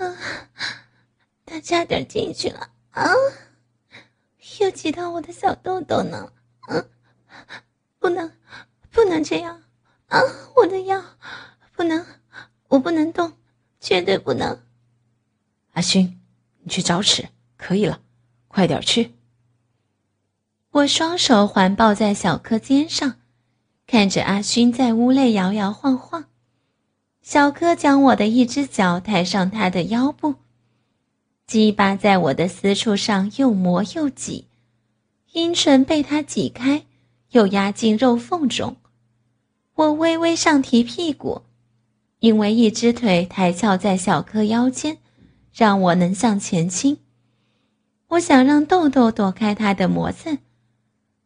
啊！他差点进去了啊！又挤到我的小豆豆呢！啊！不能，不能这样啊！我的腰，不能，我不能动，绝对不能！阿勋，你去找尺，可以了，快点去！我双手环抱在小柯肩上，看着阿勋在屋内摇摇晃晃。小柯将我的一只脚抬上他的腰部，鸡巴在我的私处上又磨又挤，阴唇被他挤开，又压进肉缝中。我微微上提屁股，因为一只腿抬翘在小柯腰间，让我能向前倾。我想让豆豆躲开他的磨蹭，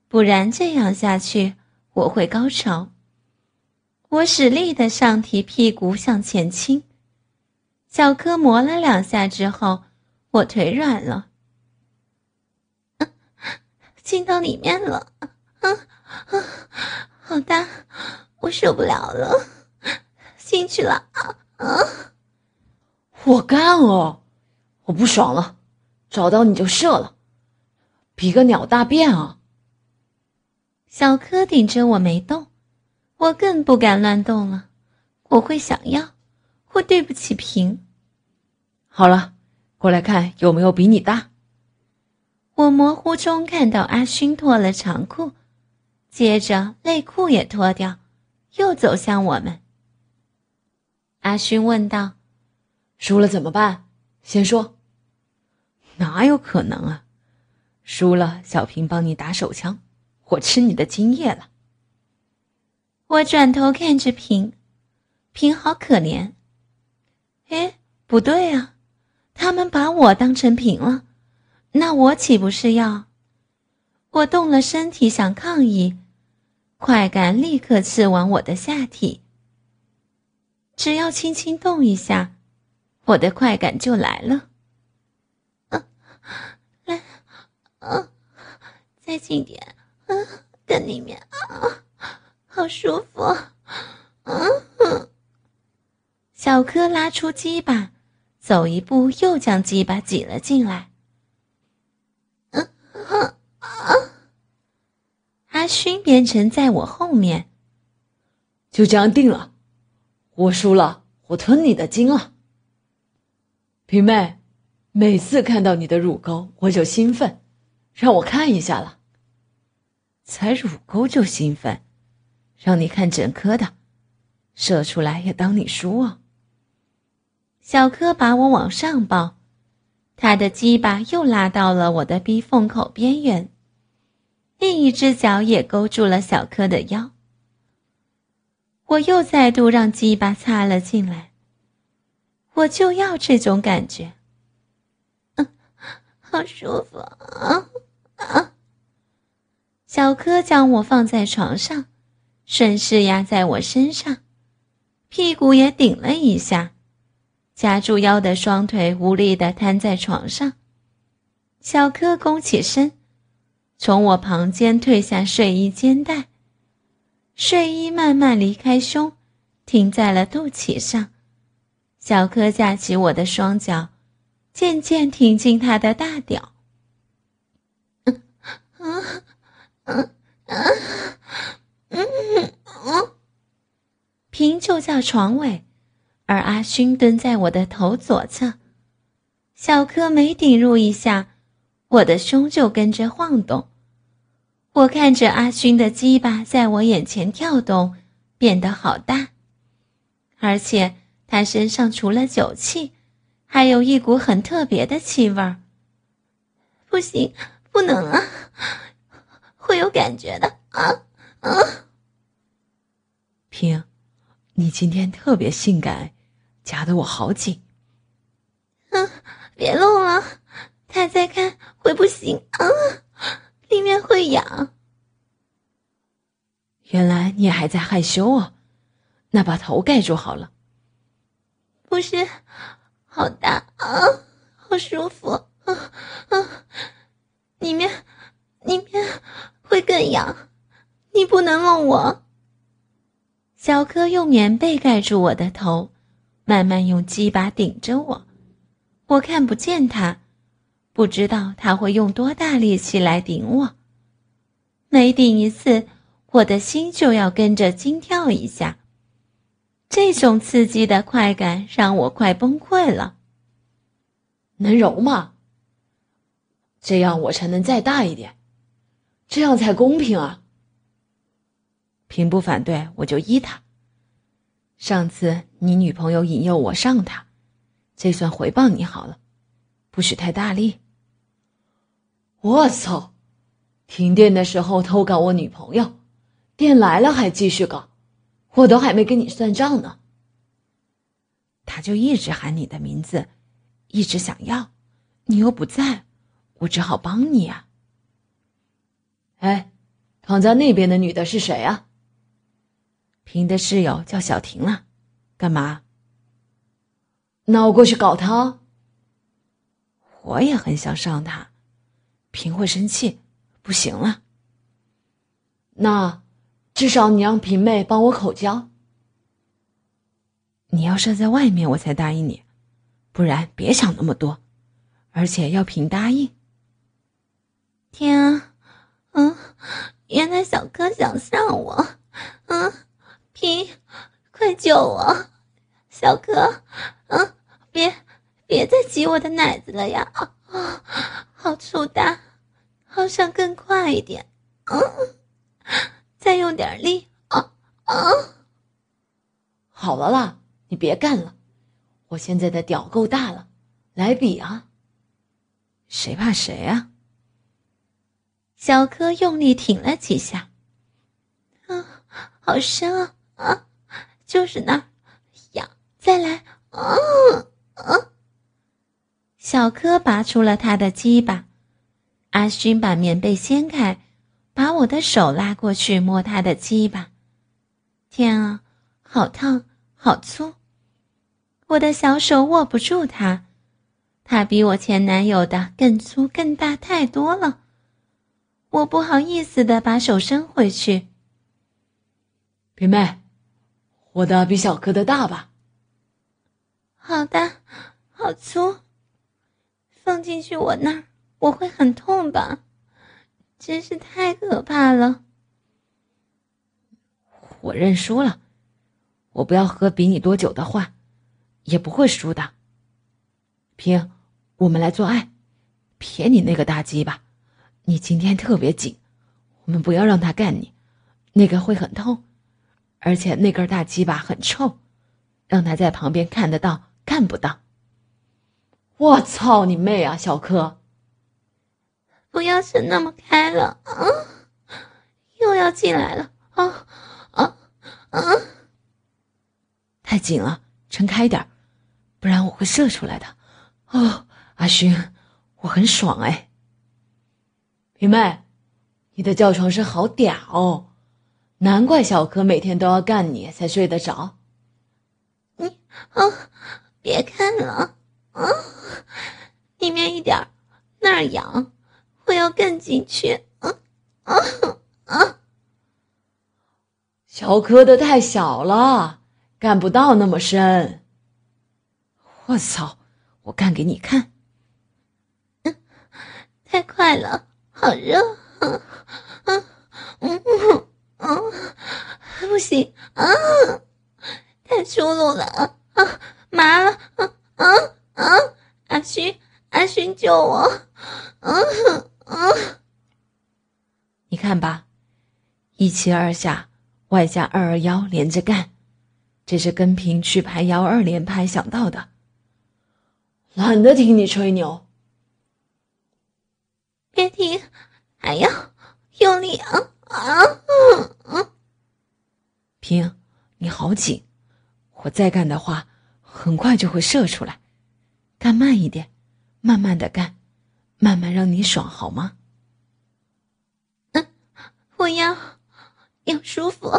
不然这样下去我会高潮。我使力的上提屁股向前倾，小柯磨了两下之后，我腿软了，进到里面了，啊啊，好大，我受不了了，进去了啊啊！我干哦，我不爽了，找到你就射了，比个鸟大便啊！小柯顶着我没动。我更不敢乱动了，我会想要，会对不起平。好了，过来看有没有比你大。我模糊中看到阿勋脱了长裤，接着内裤也脱掉，又走向我们。阿勋问道：“输了怎么办？先说。”哪有可能啊？输了，小平帮你打手枪，我吃你的精液了。我转头看着平，平好可怜。哎，不对啊，他们把我当成平了，那我岂不是要？我动了身体想抗议，快感立刻刺往我的下体。只要轻轻动一下，我的快感就来了。啊，来，啊，再近点，嗯，在里面啊。好舒服，嗯。小柯拉出鸡巴，走一步又将鸡巴挤了进来。嗯啊！阿勋变成在我后面，就这样定了。我输了，我吞你的精了。平妹，每次看到你的乳沟我就兴奋，让我看一下了。才乳沟就兴奋。让你看整颗的，射出来也当你输啊！小柯把我往上抱，他的鸡巴又拉到了我的逼缝口边缘，另一只脚也勾住了小柯的腰。我又再度让鸡巴插了进来，我就要这种感觉，嗯，好舒服啊啊！小柯将我放在床上。顺势压在我身上，屁股也顶了一下，夹住腰的双腿无力的瘫在床上。小柯弓起身，从我旁肩褪下睡衣肩带，睡衣慢慢离开胸，停在了肚脐上。小柯架起我的双脚，渐渐挺进他的大屌。嗯嗯嗯嗯。嗯嗯，平就在床尾，而阿勋蹲在我的头左侧。小柯每顶入一下，我的胸就跟着晃动。我看着阿勋的鸡巴在我眼前跳动，变得好大，而且他身上除了酒气，还有一股很特别的气味儿。不行，不能啊，会有感觉的啊啊！平，你今天特别性感，夹得我好紧。嗯，别弄了，他再看会不行啊，里面会痒。原来你还在害羞啊，那把头盖住好了。不是，好大啊，好舒服啊啊！里面，里面会更痒，你不能弄我。小柯用棉被盖住我的头，慢慢用鸡巴顶着我，我看不见他，不知道他会用多大力气来顶我。每顶一次。我的心就要跟着惊跳一下，这种刺激的快感让我快崩溃了。能揉吗？这样我才能再大一点，这样才公平啊！平不反对，我就依他。上次你女朋友引诱我上他，这算回报你好了，不许太大力。我操！停电的时候偷搞我女朋友。电来了还继续搞，我都还没跟你算账呢。他就一直喊你的名字，一直想要，你又不在，我只好帮你啊。哎，躺在那边的女的是谁啊？平的室友叫小婷了，干嘛？那我过去搞她。我也很想上她，平会生气，不行了。那。至少你让平妹帮我口交。你要设在外面，我才答应你，不然别想那么多，而且要平答应。天啊，嗯，原来小哥想上我，嗯，平，快救我，小哥，嗯，别，别再挤我的奶子了呀，啊，好粗大，好想更快一点，嗯。再用点力啊啊！好了啦，你别干了，我现在的屌够大了，来比啊！谁怕谁啊？小柯用力挺了几下，啊，好深啊啊！就是那儿，痒，再来啊啊！小柯拔出了他的鸡巴，阿勋把棉被掀开。把我的手拉过去摸他的鸡巴，天啊，好烫，好粗！我的小手握不住他，他比我前男友的更粗更大太多了。我不好意思的把手伸回去。平妹，我的比小柯的大吧？好大，好粗！放进去我那儿，我会很痛吧？真是太可怕了！我认输了，我不要喝比你多酒的话，也不会输的。平，我们来做爱，撇你那个大鸡巴，你今天特别紧，我们不要让他干你，那个会很痛，而且那根大鸡巴很臭，让他在旁边看得到，看不到。我操你妹啊，小柯！不要伸那么开了啊！又要进来了啊啊啊！太紧了，撑开点不然我会射出来的。哦，阿勋，我很爽哎。平妹，你的叫床声好屌，难怪小柯每天都要干你才睡得着。你啊，别看了啊，里面一点那儿痒。我要干进去，啊啊啊！小柯的太小了，干不到那么深。我操！我干给你看。嗯，太快了，好热，嗯嗯嗯嗯，不行啊！太粗鲁了，啊，麻了，啊啊啊！阿勋，阿勋，救我！嗯。啊！你看吧，一七二下，外加二二幺连着干，这是跟平去排幺二连拍想到的。懒得听你吹牛，别停，还要用力啊啊！平，你好紧，我再干的话，很快就会射出来，干慢一点，慢慢的干，慢慢让你爽好吗？嗯，我要，要舒服，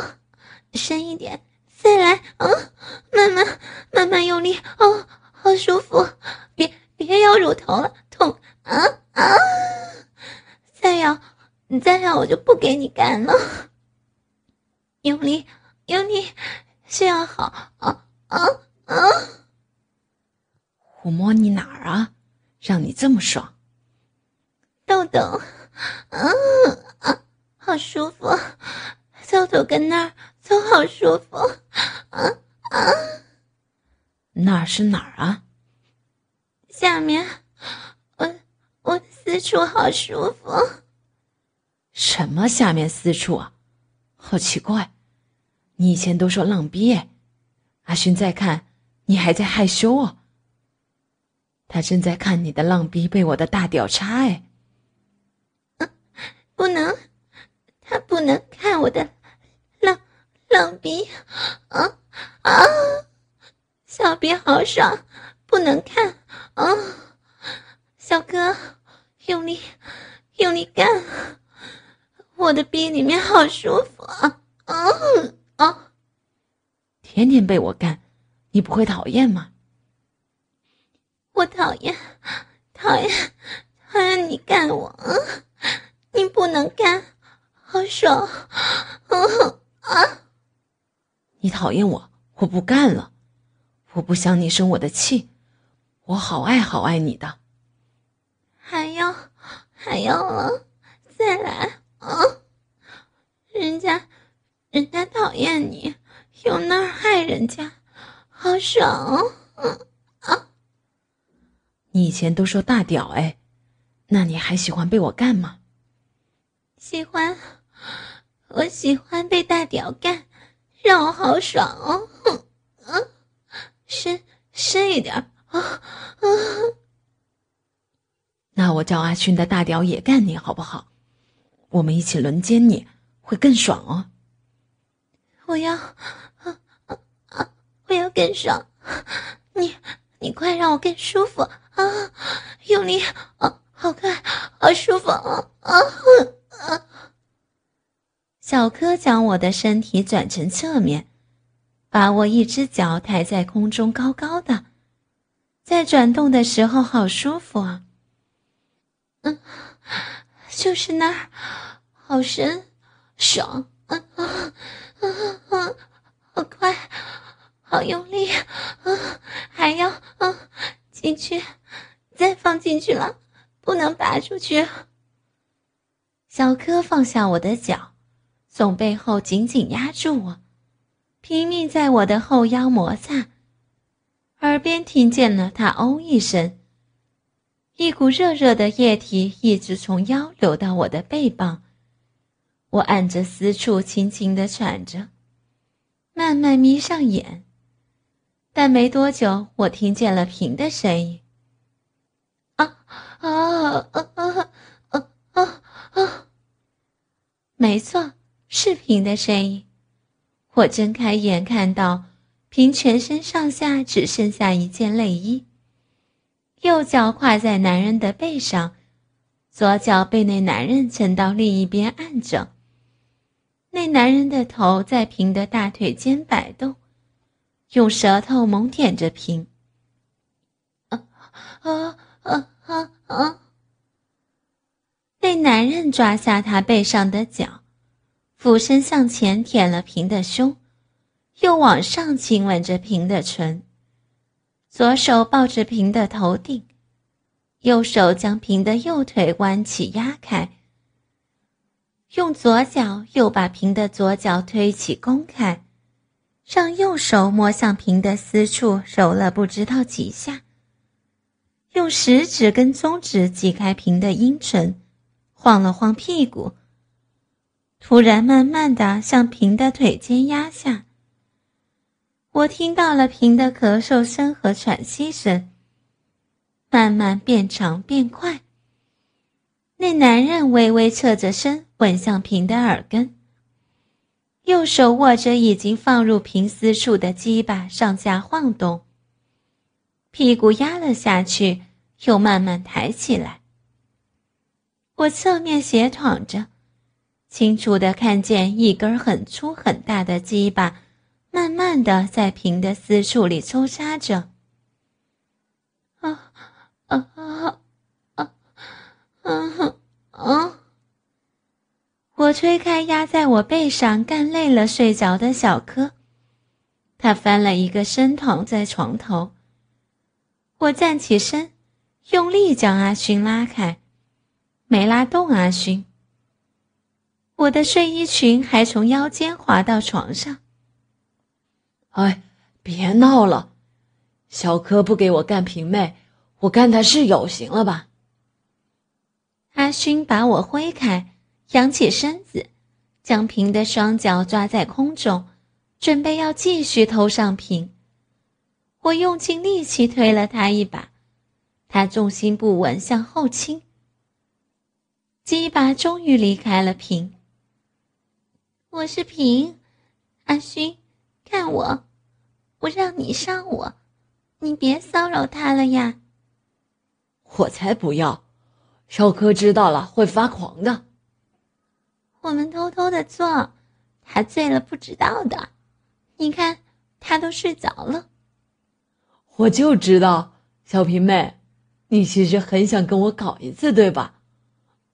深一点，再来，嗯，慢慢，慢慢用力，哦，好舒服，别别咬乳头了，痛，啊啊！再咬，你再咬我就不给你干了，用力，用力，这样好，啊啊！啊！我摸你哪儿啊？让你这么爽？豆豆，嗯啊，好舒服！豆豆跟那儿都好舒服，啊啊！那儿是哪儿啊？下面，我我私处好舒服。什么下面私处啊？好奇怪！你以前都说浪逼，阿勋再看。你还在害羞哦？他正在看你的浪逼被我的大屌插哎！不能，他不能看我的浪浪逼啊啊！小逼好爽，不能看啊！小哥，用力用力干，我的逼里面好舒服啊啊啊！天天被我干。你不会讨厌吗？我讨厌，讨厌，讨厌你干我！你不能干，好爽！啊！你讨厌我，我不干了。我不想你生我的气，我好爱好爱你的。还要，还要了，再来啊！人家，人家讨厌你，用那儿害人家。好爽，啊！你以前都说大屌哎，那你还喜欢被我干吗？喜欢，我喜欢被大屌干，让我好爽哦！嗯，深深一点啊啊！那我叫阿勋的大屌也干你好不好？我们一起轮奸你会更爽哦！我要。我要更爽，你你快让我更舒服啊！用力啊，好快，好舒服啊啊啊！小柯将我的身体转成侧面，把我一只脚抬在空中高高的，在转动的时候好舒服啊！嗯，就是那儿，好深，爽，啊啊啊啊！好快。好用力，啊，还要啊，进去，再放进去了，不能拔出去。小柯放下我的脚，从背后紧紧压住我，拼命在我的后腰摩擦，耳边听见了他“哦”一声，一股热热的液体一直从腰流到我的背膀，我按着私处轻轻的喘着，慢慢眯上眼。但没多久，我听见了平的声音。啊啊啊啊啊啊啊！没错，是平的声音。我睁开眼，看到平全身上下只剩下一件内衣，右脚跨在男人的背上，左脚被那男人撑到另一边按着。那男人的头在平的大腿间摆动。用舌头猛舔着瓶。啊啊啊啊啊！那男人抓下他背上的脚，俯身向前舔了平的胸，又往上亲吻着平的唇。左手抱着平的头顶，右手将平的右腿弯起压开，用左脚又把平的左脚推起弓开。让右手摸向平的私处，揉了不知道几下。用食指跟中指挤开平的阴唇，晃了晃屁股。突然，慢慢的向平的腿间压下。我听到了平的咳嗽声和喘息声，慢慢变长变快。那男人微微侧着身，吻向平的耳根。右手握着已经放入平丝处的鸡巴，上下晃动。屁股压了下去，又慢慢抬起来。我侧面斜躺着，清楚的看见一根很粗很大的鸡巴，慢慢的在平的私处里抽插着。啊啊啊啊啊啊！我推开压在我背上干累了睡着的小柯，他翻了一个身躺在床头。我站起身，用力将阿勋拉开，没拉动阿勋。我的睡衣裙还从腰间滑到床上。哎，别闹了，小柯不给我干平妹，我干他室友行了吧？阿勋把我挥开。仰起身子，将平的双脚抓在空中，准备要继续偷上平。我用尽力气推了他一把，他重心不稳，向后倾。鸡巴终于离开了平。我是平，阿勋，看我，我让你上我，你别骚扰他了呀。我才不要，小柯知道了会发狂的。我们偷偷的做，他醉了不知道的。你看，他都睡着了。我就知道，小平妹，你其实很想跟我搞一次，对吧？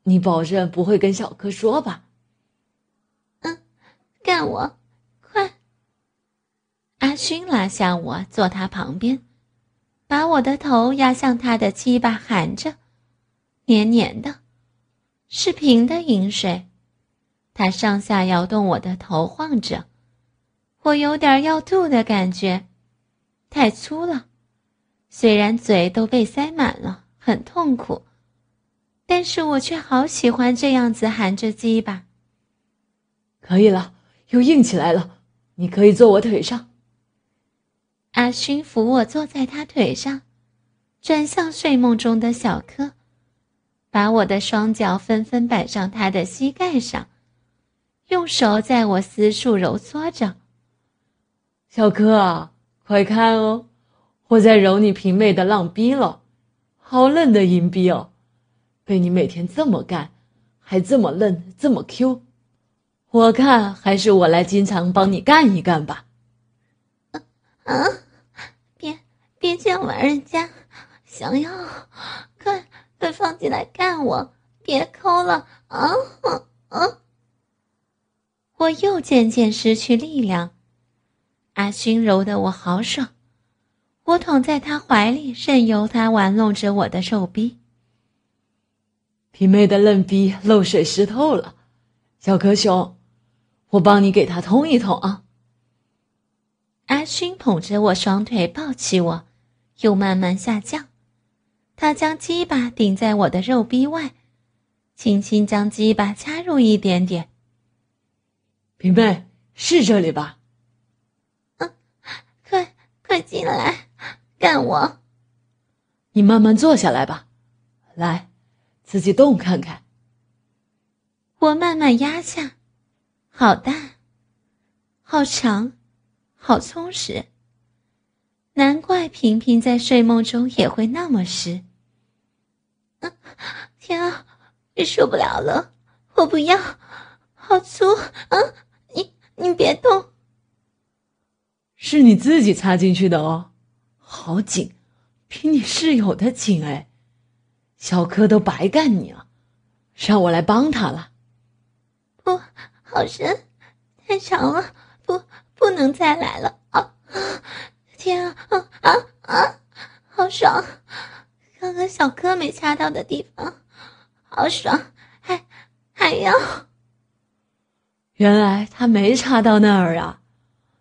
你保证不会跟小柯说吧？嗯，干我，快！阿勋拉下我，坐他旁边，把我的头压向他的鸡巴，含着，黏黏的，是平的饮水。他上下摇动我的头，晃着，我有点要吐的感觉，太粗了。虽然嘴都被塞满了，很痛苦，但是我却好喜欢这样子含着鸡巴。可以了，又硬起来了，你可以坐我腿上。阿勋扶我坐在他腿上，转向睡梦中的小柯，把我的双脚纷纷摆上他的膝盖上。用手在我私处揉搓着，小柯，快看哦，我在揉你平妹的浪逼了，好嫩的银逼哦，被你每天这么干，还这么嫩，这么 Q，我看还是我来经常帮你干一干吧。啊，别别这样玩人家，想要，快快放进来干我，别抠了啊啊！我又渐渐失去力量，阿勋揉得我好爽，我躺在他怀里，任由他玩弄着我的肉逼。皮妹的嫩逼漏水湿透了，小可熊，我帮你给他通一通啊。阿勋捧着我双腿抱起我，又慢慢下降，他将鸡巴顶在我的肉壁外，轻轻将鸡巴插入一点点。平妹，是这里吧？嗯，快快进来，干我！你慢慢坐下来吧，来，自己动看看。我慢慢压下，好大，好长，好充实。难怪平平在睡梦中也会那么湿。嗯，天啊，受不了了，我不要，好粗啊！你你别动，是你自己插进去的哦，好紧，比你室友的紧哎，小柯都白干你了，让我来帮他了。不，好深，太长了，不，不能再来了啊！天啊啊啊啊！好爽，刚刚小柯没掐到的地方，好爽，还还要。原来他没插到那儿啊，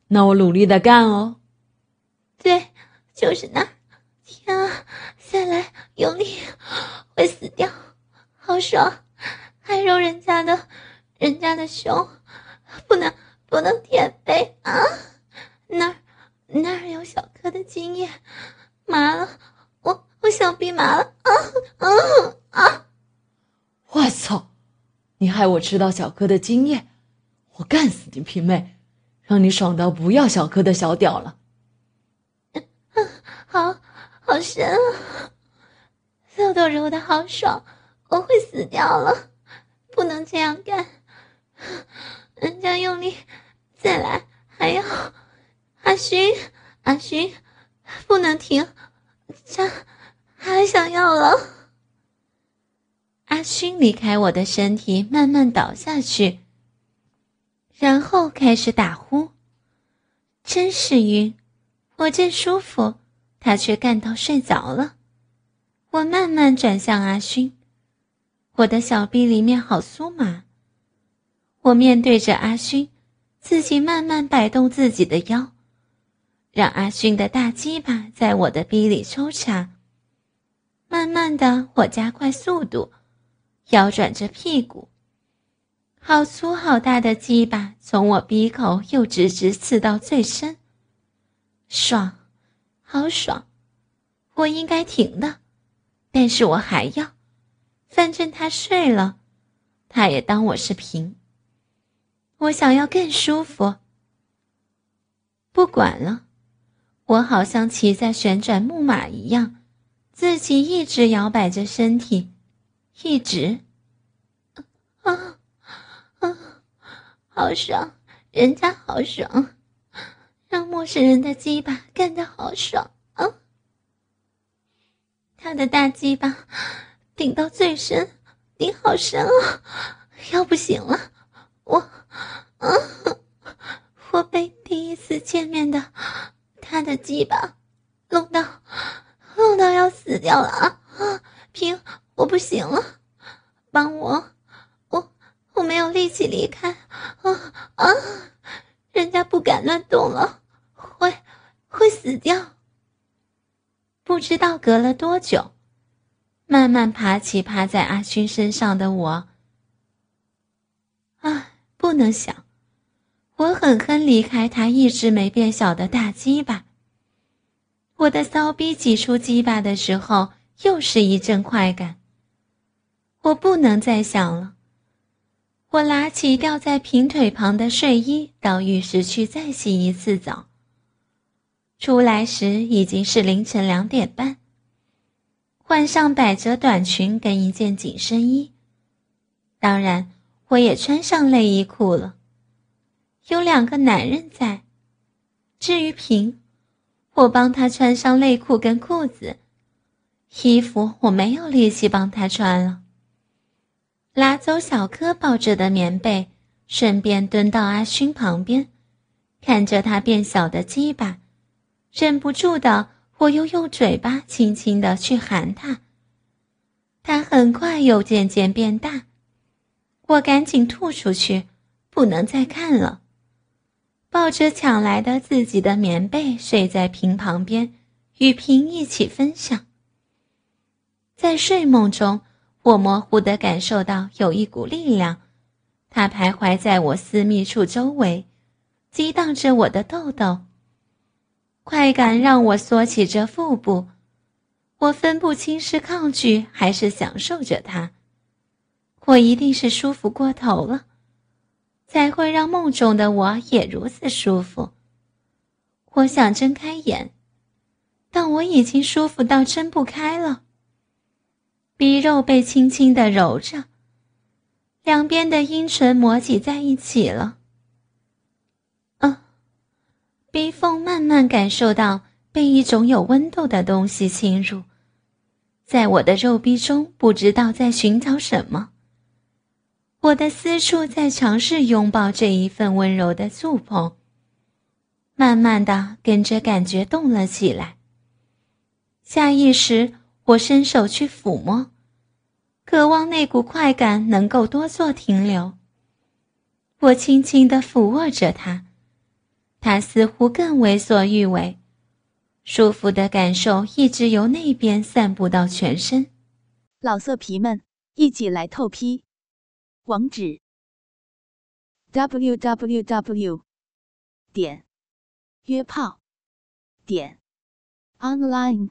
那我努力的干哦。对，就是那儿。天啊，再来用力，会死掉。好爽，还揉人家的，人家的胸，不能不能舔背啊！那儿那儿有小柯的精液，麻了，我我小臂麻了啊啊你害我吃到小柯的精液！我干死你平妹，让你爽到不要小柯的小屌了！好，好深啊！豆豆揉的好爽，我会死掉了，不能这样干。人家用力，再来，还要阿勋，阿勋，不能停，这还想要了。阿勋离开我的身体，慢慢倒下去，然后开始打呼。真是晕，我正舒服，他却干到睡着了。我慢慢转向阿勋，我的小臂里面好酥麻。我面对着阿勋，自己慢慢摆动自己的腰，让阿勋的大鸡巴在我的臂里抽插。慢慢的，我加快速度。摇转着屁股，好粗好大的鸡巴从我鼻口又直直刺到最深，爽，好爽！我应该停的，但是我还要，反正他睡了，他也当我是平。我想要更舒服，不管了，我好像骑在旋转木马一样，自己一直摇摆着身体。一直，啊啊，好爽，人家好爽，让陌生人的鸡巴干得好爽啊！他的大鸡巴顶到最深，顶好深啊，要不行了，我，啊，我被第一次见面的他的鸡巴弄到，弄到要死掉了啊！平。我不行了，帮我！我我没有力气离开，啊啊！人家不敢乱动了，会会死掉。不知道隔了多久，慢慢爬起趴在阿勋身上的我，啊，不能想，我狠狠离开他一直没变小的大鸡巴。我的骚逼挤出鸡巴的时候，又是一阵快感。我不能再想了。我拿起吊在平腿旁的睡衣，到浴室去再洗一次澡。出来时已经是凌晨两点半。换上百褶短裙跟一件紧身衣，当然我也穿上内衣裤了。有两个男人在。至于平，我帮他穿上内裤跟裤子，衣服我没有力气帮他穿了。拿走小柯抱着的棉被，顺便蹲到阿勋旁边，看着他变小的鸡巴，忍不住的，我又用嘴巴轻轻的去含他。他很快又渐渐变大，我赶紧吐出去，不能再看了。抱着抢来的自己的棉被，睡在平旁边，与平一起分享。在睡梦中。我模糊的感受到有一股力量，它徘徊在我私密处周围，激荡着我的痘痘。快感让我缩起着腹部，我分不清是抗拒还是享受着它。我一定是舒服过头了，才会让梦中的我也如此舒服。我想睁开眼，但我已经舒服到睁不开了。鼻肉被轻轻的揉着，两边的阴唇磨挤在一起了。啊，鼻缝慢慢感受到被一种有温度的东西侵入，在我的肉壁中不知道在寻找什么。我的私处在尝试拥抱这一份温柔的触碰，慢慢的跟着感觉动了起来。下意识。我伸手去抚摸，渴望那股快感能够多做停留。我轻轻地抚握着它，它似乎更为所欲为，舒服的感受一直由那边散布到全身。老色皮们，一起来透批！网址：w w w. 点约炮点 online。